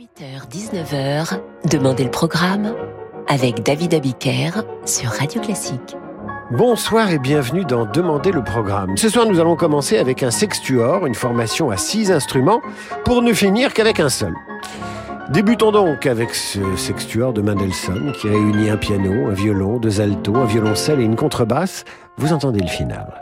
18h-19h, Demandez le programme avec David Abiker sur Radio Classique. Bonsoir et bienvenue dans Demandez le programme. Ce soir, nous allons commencer avec un sextuor, une formation à six instruments, pour ne finir qu'avec un seul. Débutons donc avec ce sextuor de Mendelssohn qui réunit un piano, un violon, deux altos, un violoncelle et une contrebasse. Vous entendez le final.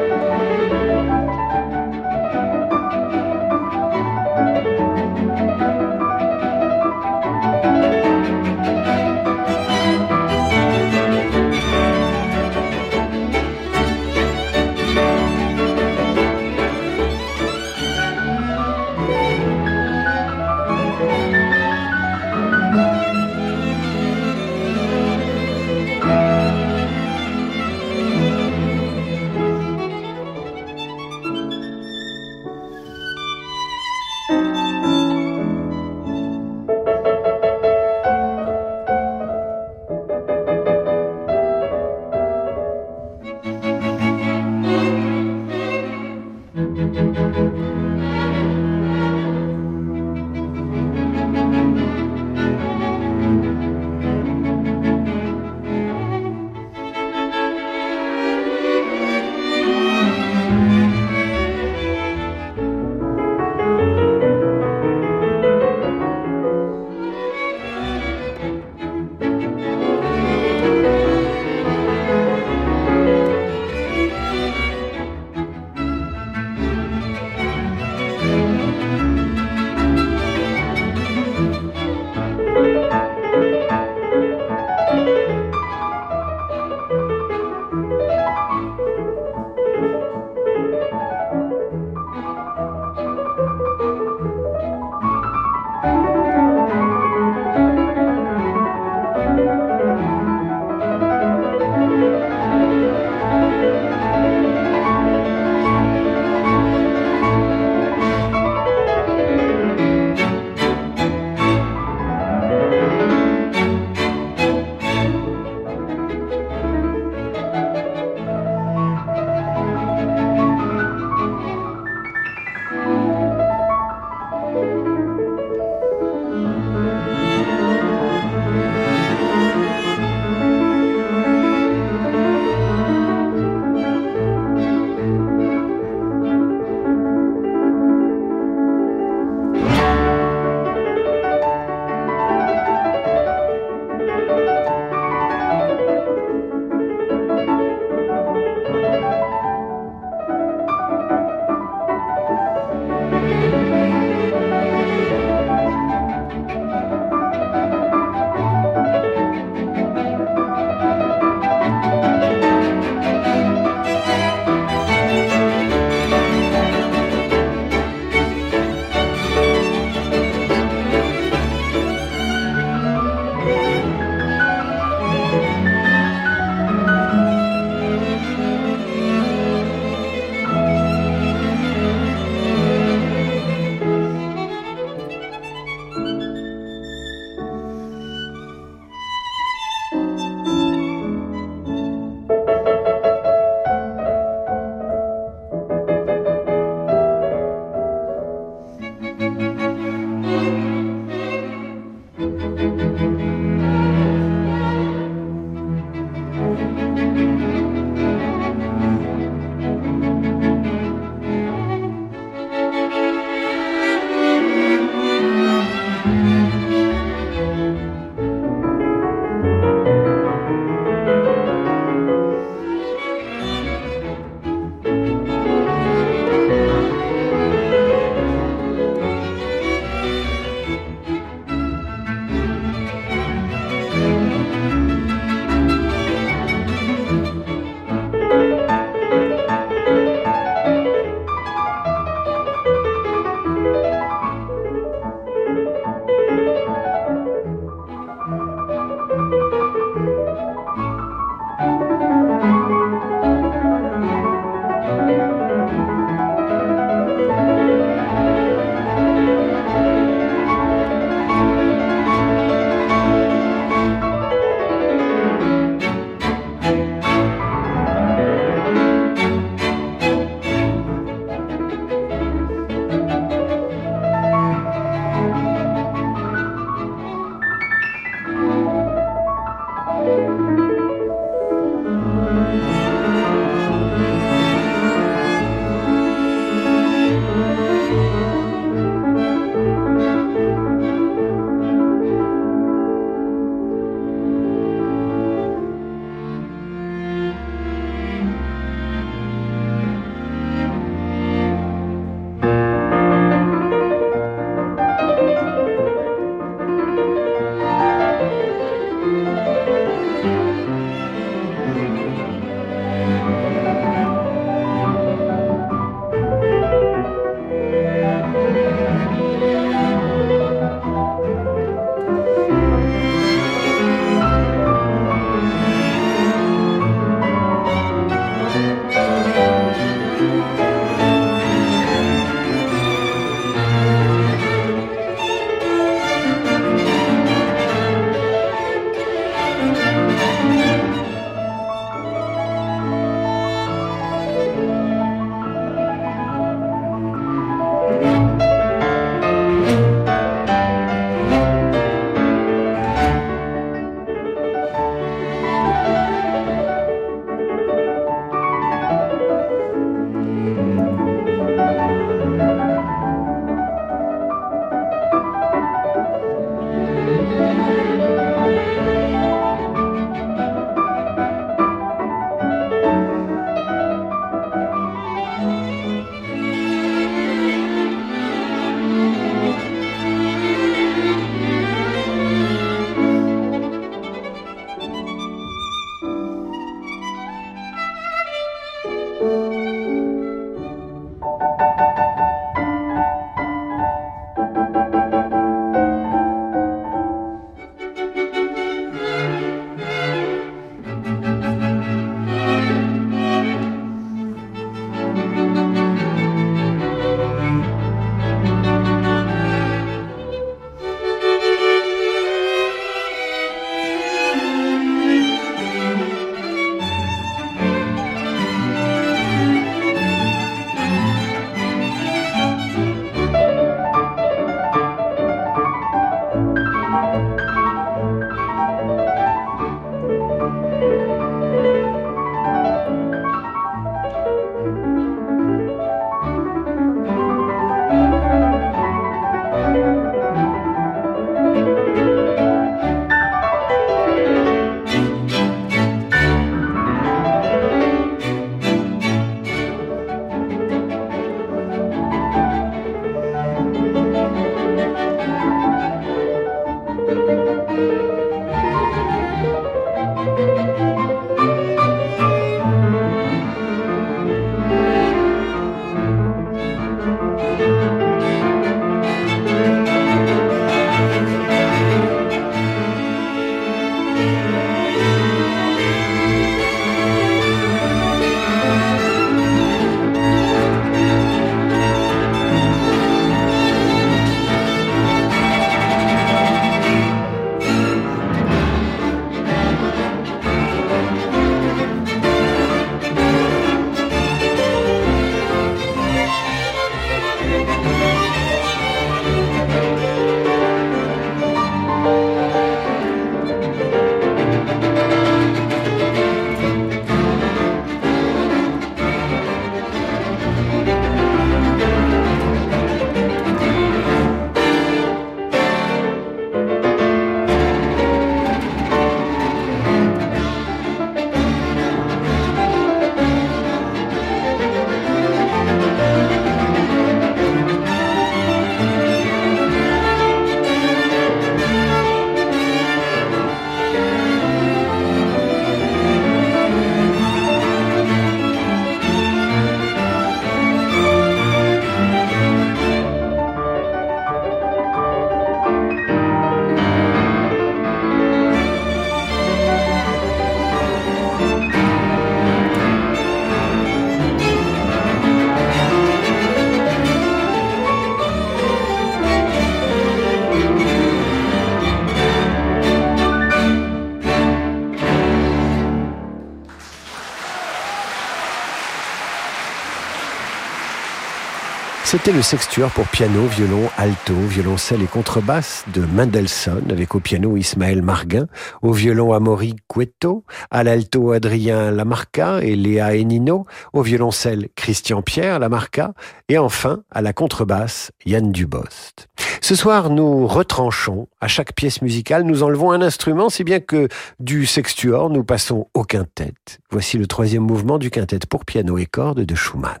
C'était le sextuor pour piano, violon, alto, violoncelle et contrebasse de Mendelssohn avec au piano Ismaël Marguin, au violon Amaury Cueto, à l'alto Adrien Lamarca et Léa Enino, au violoncelle Christian Pierre Lamarca et enfin à la contrebasse Yann Dubost. Ce soir, nous retranchons à chaque pièce musicale, nous enlevons un instrument, si bien que du sextuor, nous passons au quintet. Voici le troisième mouvement du quintet pour piano et cordes de Schumann.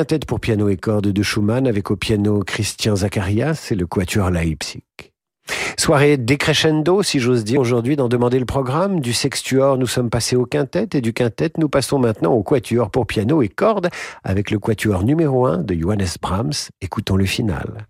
Quintette pour piano et cordes de Schumann avec au piano Christian Zacharias et le quatuor Leipzig. Soirée décrescendo, si j'ose dire, aujourd'hui d'en demander le programme. Du sextuor, nous sommes passés au quintet et du quintet, nous passons maintenant au quatuor pour piano et cordes avec le quatuor numéro 1 de Johannes Brahms. Écoutons le final.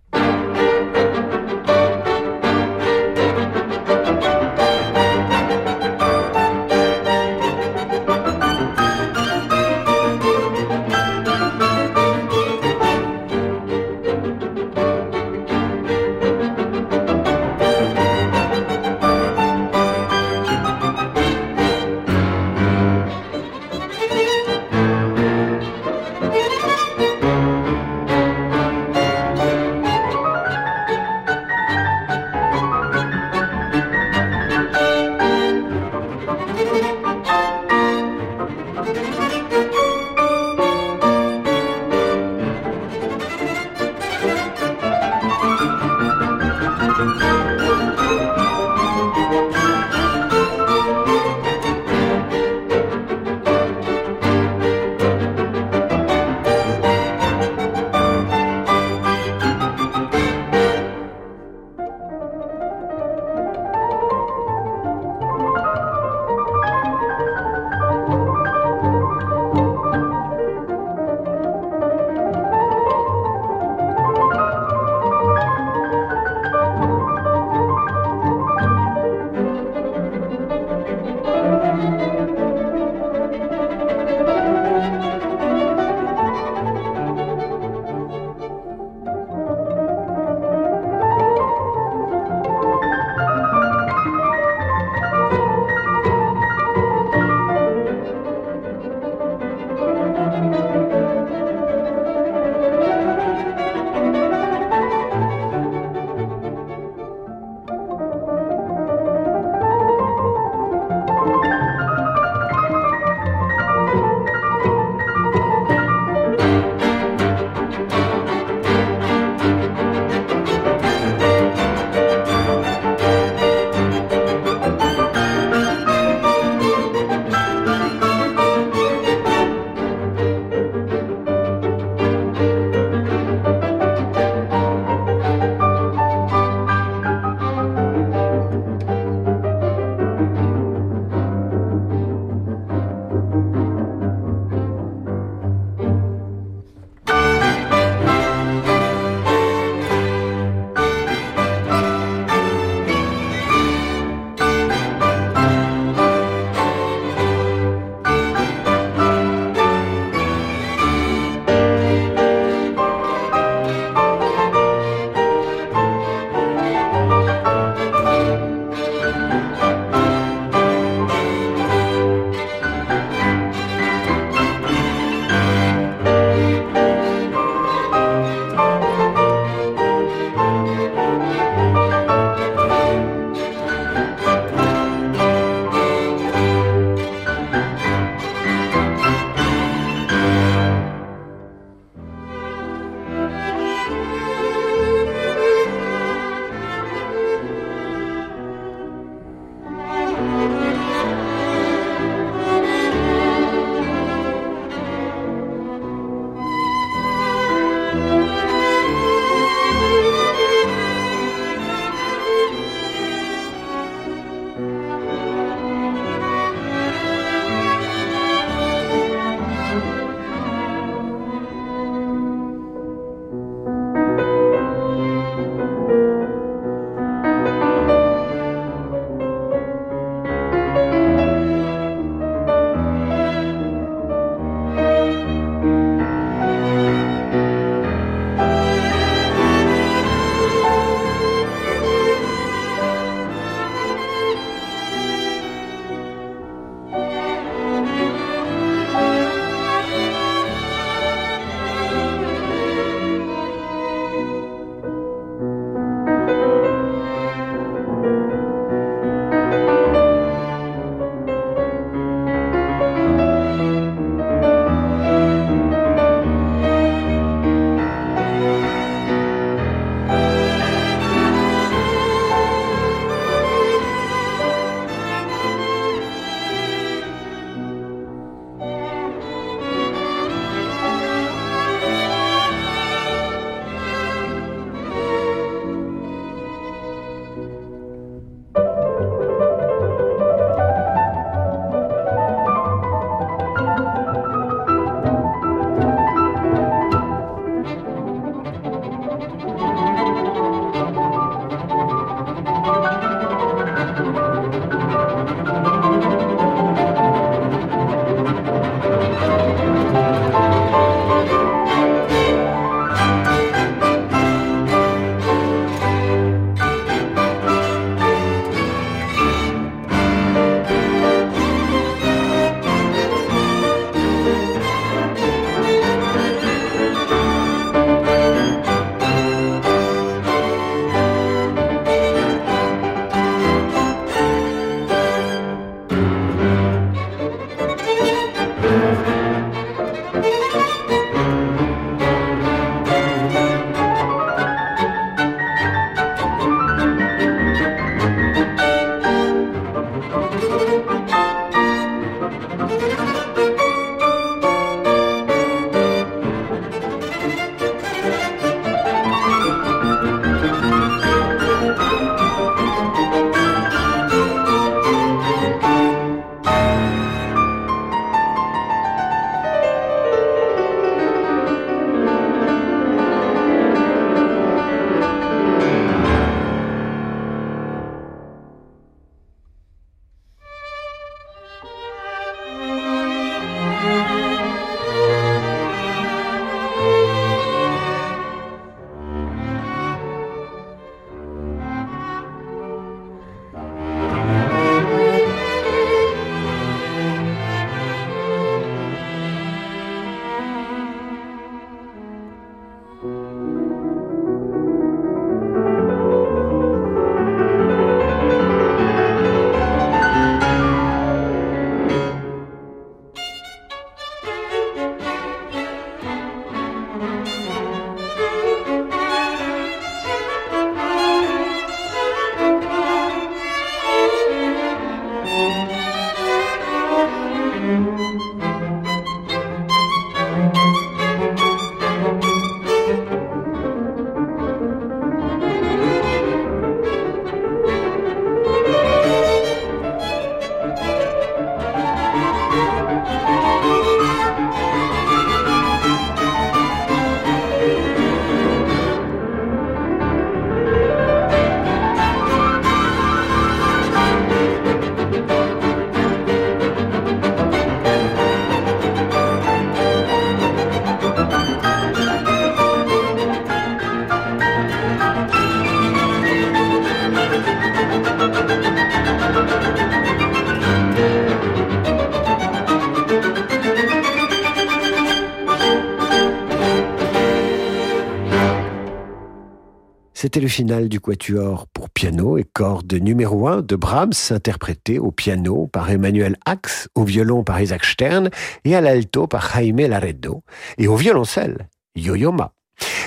Le final du quatuor pour piano et cordes numéro 1 de Brahms, interprété au piano par Emmanuel Ax, au violon par Isaac Stern et à l'alto par Jaime Laredo, et au violoncelle, Yo-Yo Ma.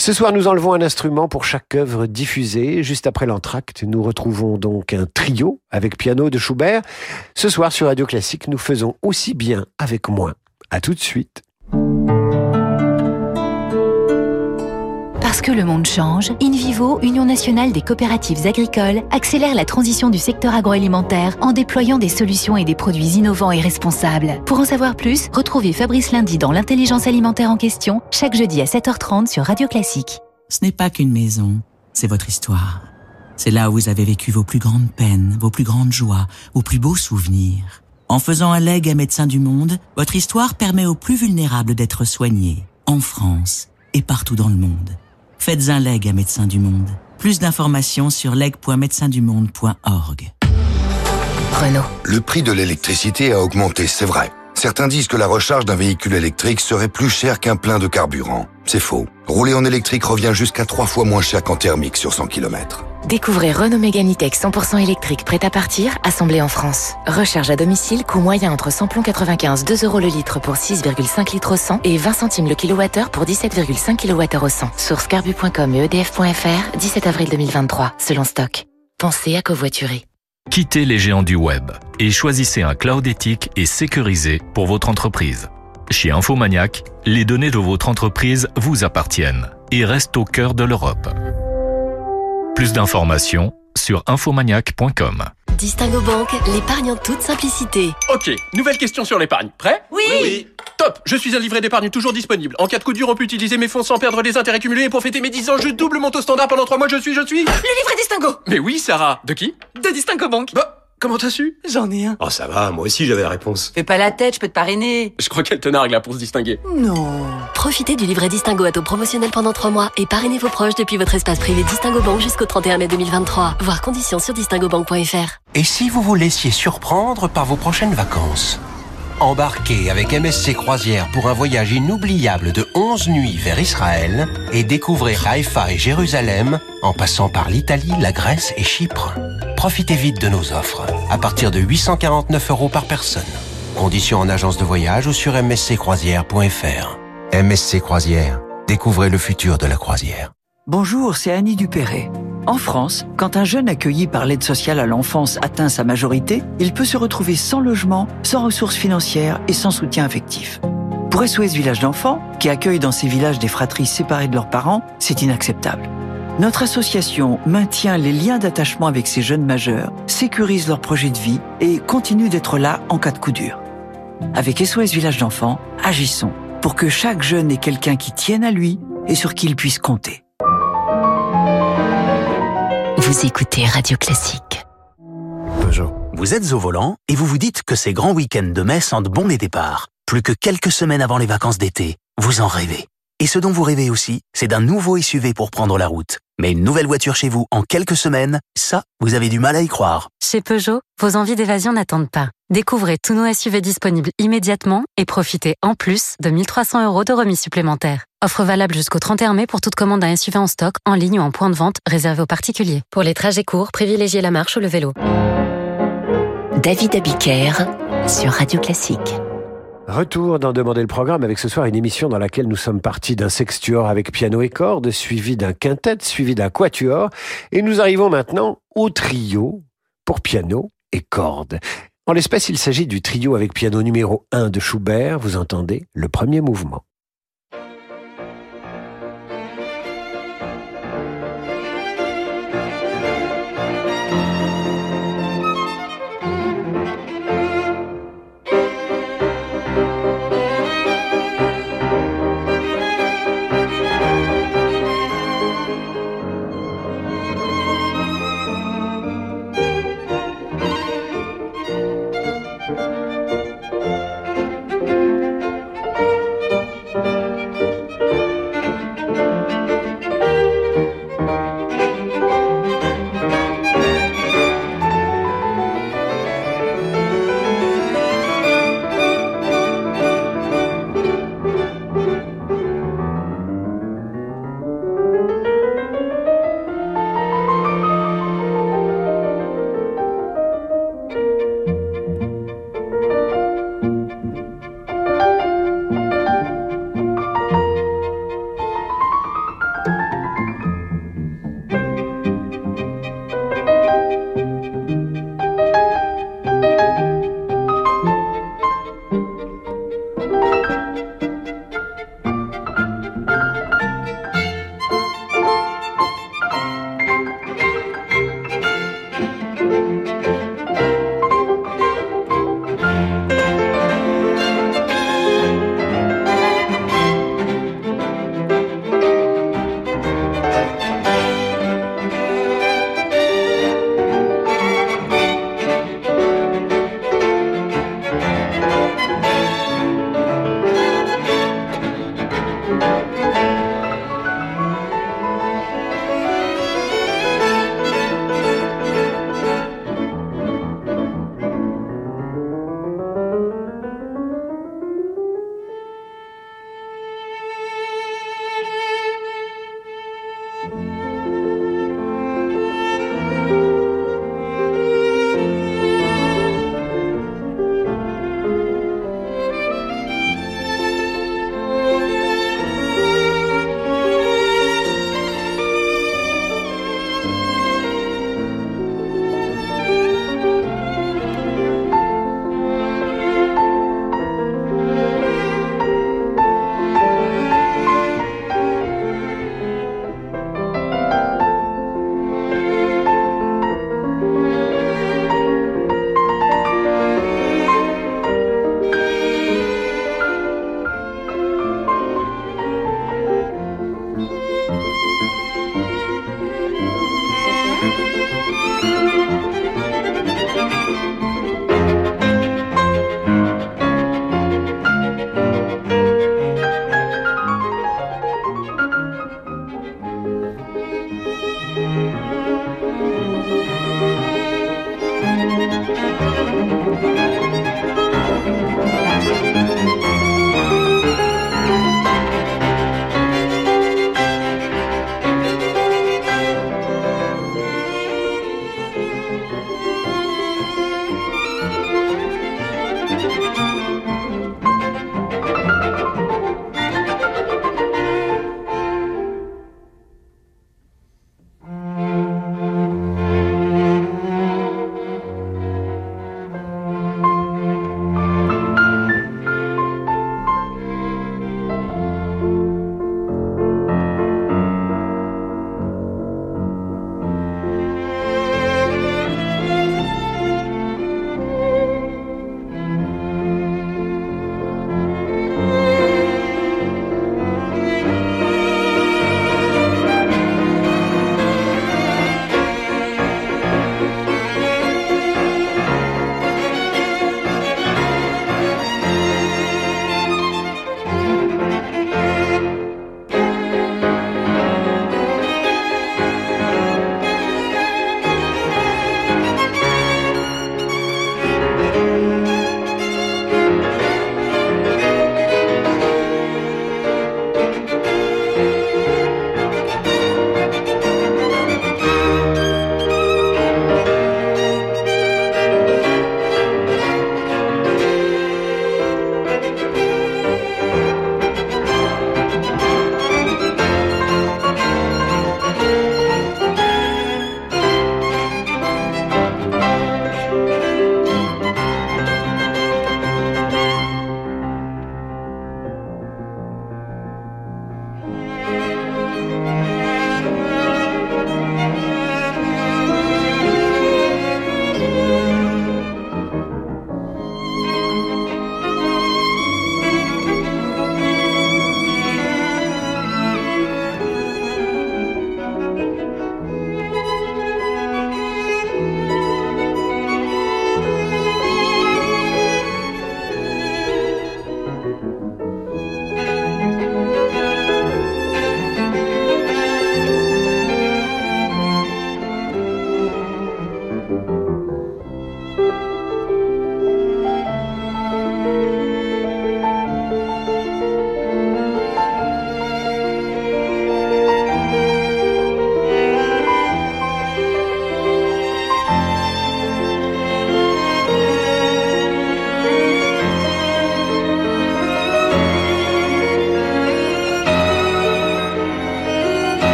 Ce soir, nous enlevons un instrument pour chaque œuvre diffusée. Juste après l'entracte, nous retrouvons donc un trio avec piano de Schubert. Ce soir, sur Radio Classique, nous faisons aussi bien avec moins. À tout de suite. Parce que le monde change, InVivo, Union nationale des coopératives agricoles, accélère la transition du secteur agroalimentaire en déployant des solutions et des produits innovants et responsables. Pour en savoir plus, retrouvez Fabrice Lundi dans l'intelligence alimentaire en question, chaque jeudi à 7h30 sur Radio Classique. Ce n'est pas qu'une maison, c'est votre histoire. C'est là où vous avez vécu vos plus grandes peines, vos plus grandes joies, vos plus beaux souvenirs. En faisant un leg à Médecins du Monde, votre histoire permet aux plus vulnérables d'être soignés, en France et partout dans le monde. Faites un leg à Médecins du Monde. Plus d'informations sur leg.médecindumonde.org. Renault. Le prix de l'électricité a augmenté, c'est vrai. Certains disent que la recharge d'un véhicule électrique serait plus cher qu'un plein de carburant. C'est faux. Rouler en électrique revient jusqu'à trois fois moins cher qu'en thermique sur 100 km. Découvrez Renault Mégane E-Tech 100% électrique prêt à partir, assemblé en France. Recharge à domicile, coût moyen entre samplon 95, 2 euros le litre pour 6,5 litres au 100 et 20 centimes le kilowattheure pour 17,5 kWh au 100. Source carbu.com et edf.fr, 17 avril 2023, selon stock. Pensez à covoiturer. Quittez les géants du web et choisissez un cloud éthique et sécurisé pour votre entreprise. Chez Infomaniac, les données de votre entreprise vous appartiennent et restent au cœur de l'Europe. Plus d'informations sur infomaniac.com. Distingo Banque, l'épargne en toute simplicité. Ok, nouvelle question sur l'épargne. Prêt Oui, Top Je suis un livret d'épargne toujours disponible. En cas de coup dur, on peut utiliser mes fonds sans perdre les intérêts cumulés et pour fêter mes 10 ans, je double mon taux standard pendant 3 mois, je suis, je suis... Le livret Distingo Mais oui, Sarah De qui? De Distingo Banque. Bah, comment t'as su? J'en ai un. Oh ça va, moi aussi j'avais la réponse. Fais pas la tête, je peux te parrainer. Je crois qu'elle te nargue là pour se distinguer. Non. Profitez du livret Distingo à taux promotionnel pendant 3 mois et parrainez vos proches depuis votre espace privé Distingo Banque jusqu'au 31 mai 2023. Voir conditions sur distingobank.fr. Et si vous vous laissiez surprendre par vos prochaines vacances? Embarquez avec MSC Croisière pour un voyage inoubliable de 11 nuits vers Israël et découvrez Haïfa et Jérusalem en passant par l'Italie, la Grèce et Chypre. Profitez vite de nos offres, à partir de 849 euros par personne. Conditions en agence de voyage ou sur msccroisière.fr. MSC Croisière, découvrez le futur de la croisière. Bonjour, c'est Annie Dupéré. En France, quand un jeune accueilli par l'aide sociale à l'enfance atteint sa majorité, il peut se retrouver sans logement, sans ressources financières et sans soutien affectif. Pour SOS Village d'enfants, qui accueille dans ces villages des fratries séparées de leurs parents, c'est inacceptable. Notre association maintient les liens d'attachement avec ces jeunes majeurs, sécurise leur projet de vie et continue d'être là en cas de coup dur. Avec SOS Village d'enfants, agissons pour que chaque jeune ait quelqu'un qui tienne à lui et sur qui il puisse compter. Vous écoutez Radio Classique. Peugeot. Vous êtes au volant et vous vous dites que ces grands week-ends de mai sentent bon les départs. Plus que quelques semaines avant les vacances d'été, vous en rêvez. Et ce dont vous rêvez aussi, c'est d'un nouveau SUV pour prendre la route. Mais une nouvelle voiture chez vous en quelques semaines, ça, vous avez du mal à y croire. Chez Peugeot, vos envies d'évasion n'attendent pas. Découvrez tous nos SUV disponibles immédiatement et profitez en plus de 1300 euros de remise supplémentaire. Offre valable jusqu'au 31 mai pour toute commande d'un SUV en stock, en ligne ou en point de vente réservé aux particuliers. Pour les trajets courts, privilégiez la marche ou le vélo. David Abiker sur Radio Classique. Retour dans Demander le programme avec ce soir une émission dans laquelle nous sommes partis d'un sextuor avec piano et cordes, suivi d'un quintet, suivi d'un quatuor, et nous arrivons maintenant au trio pour piano et cordes. En l'espèce, il s'agit du trio avec piano numéro 1 de Schubert, vous entendez le premier mouvement.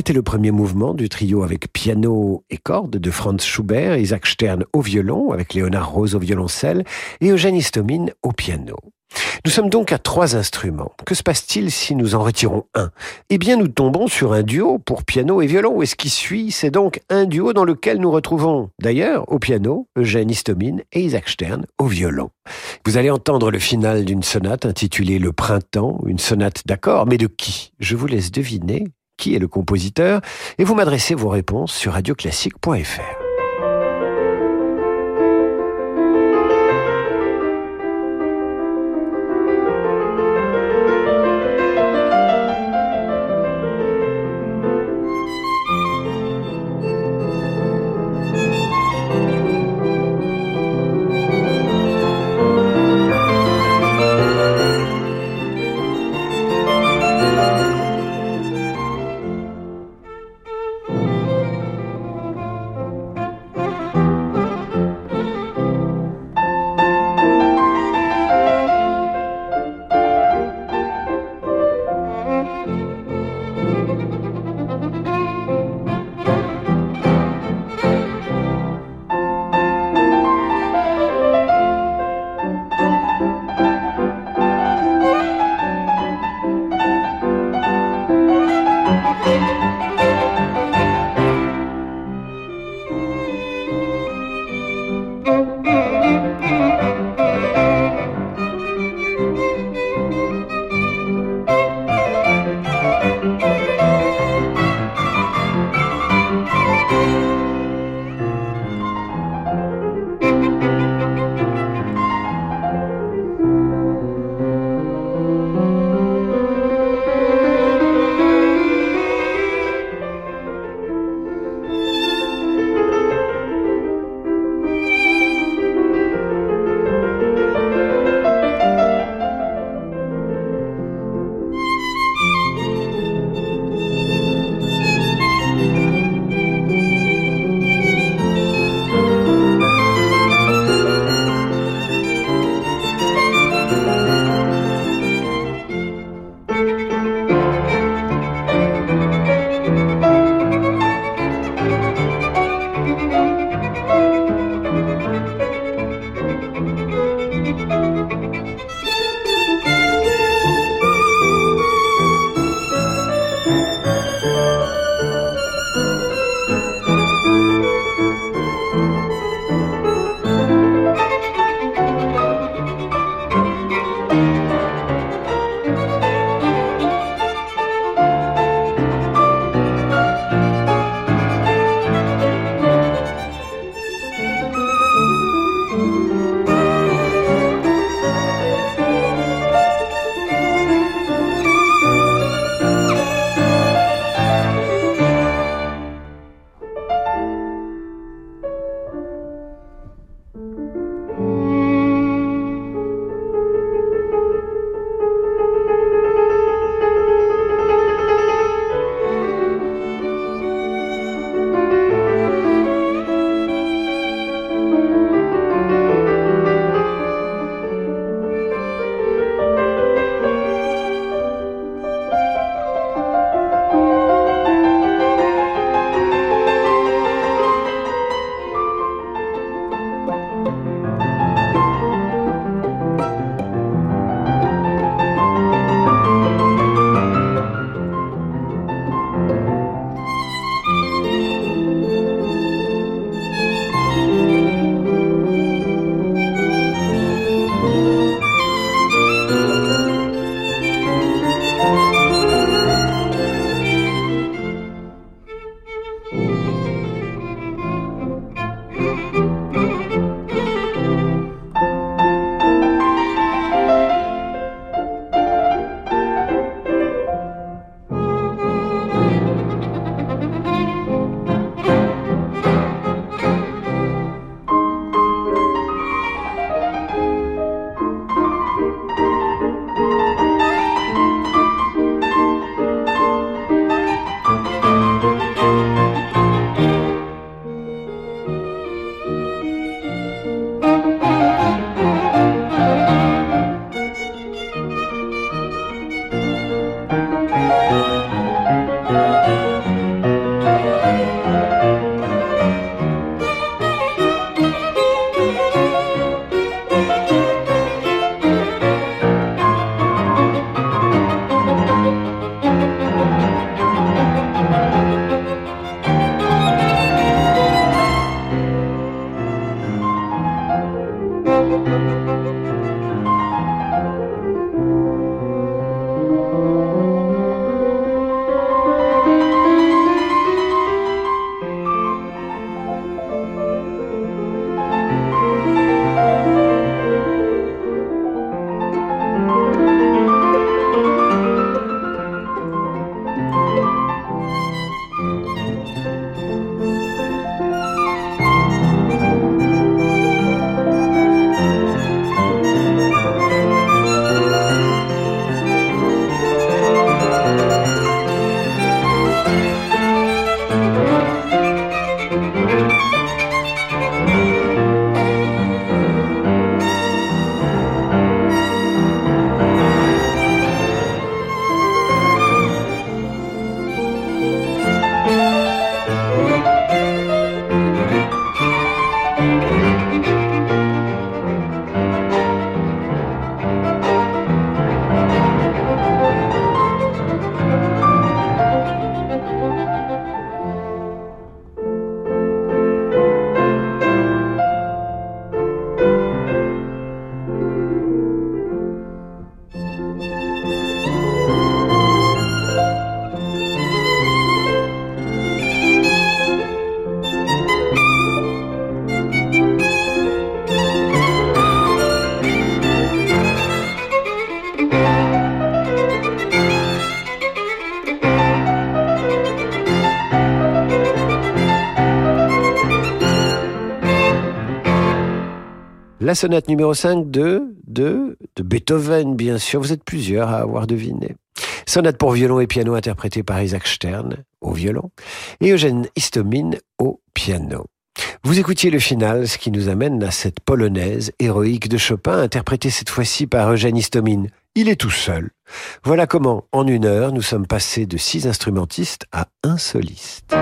C'était le premier mouvement du trio avec piano et cordes de Franz Schubert, Isaac Stern au violon, avec Léonard Rose au violoncelle et Eugène Istomine au piano. Nous sommes donc à trois instruments. Que se passe-t-il si nous en retirons un? Eh bien, nous tombons sur un duo pour piano et violon. Et ce qui suit, c'est donc un duo dans lequel nous retrouvons, d'ailleurs, au piano, Eugène Istomine et Isaac Stern au violon. Vous allez entendre le final d'une sonate intitulée Le Printemps, une sonate d'accord, mais de qui? Je vous laisse deviner qui est le compositeur et vous m'adressez vos réponses sur radioclassique.fr. La sonate numéro 5 de, de, de Beethoven, bien sûr. Vous êtes plusieurs à avoir deviné. Sonate pour violon et piano interprétée par Isaac Stern au violon et Eugène Istomine au piano. Vous écoutiez le final, ce qui nous amène à cette polonaise héroïque de Chopin, interprétée cette fois-ci par Eugène Istomine. Il est tout seul. Voilà comment, en une heure, nous sommes passés de six instrumentistes à un soliste.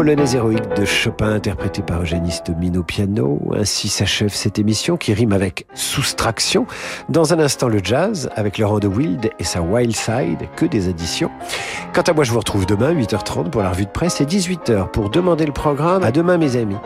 Polonaise héroïque de Chopin interprétée par Eugénie Stomin au piano. Ainsi s'achève cette émission qui rime avec soustraction. Dans un instant, le jazz avec Laurent de Wild et sa Wild Side, que des additions. Quant à moi, je vous retrouve demain, 8h30 pour la revue de presse et 18h pour demander le programme. À demain, mes amis.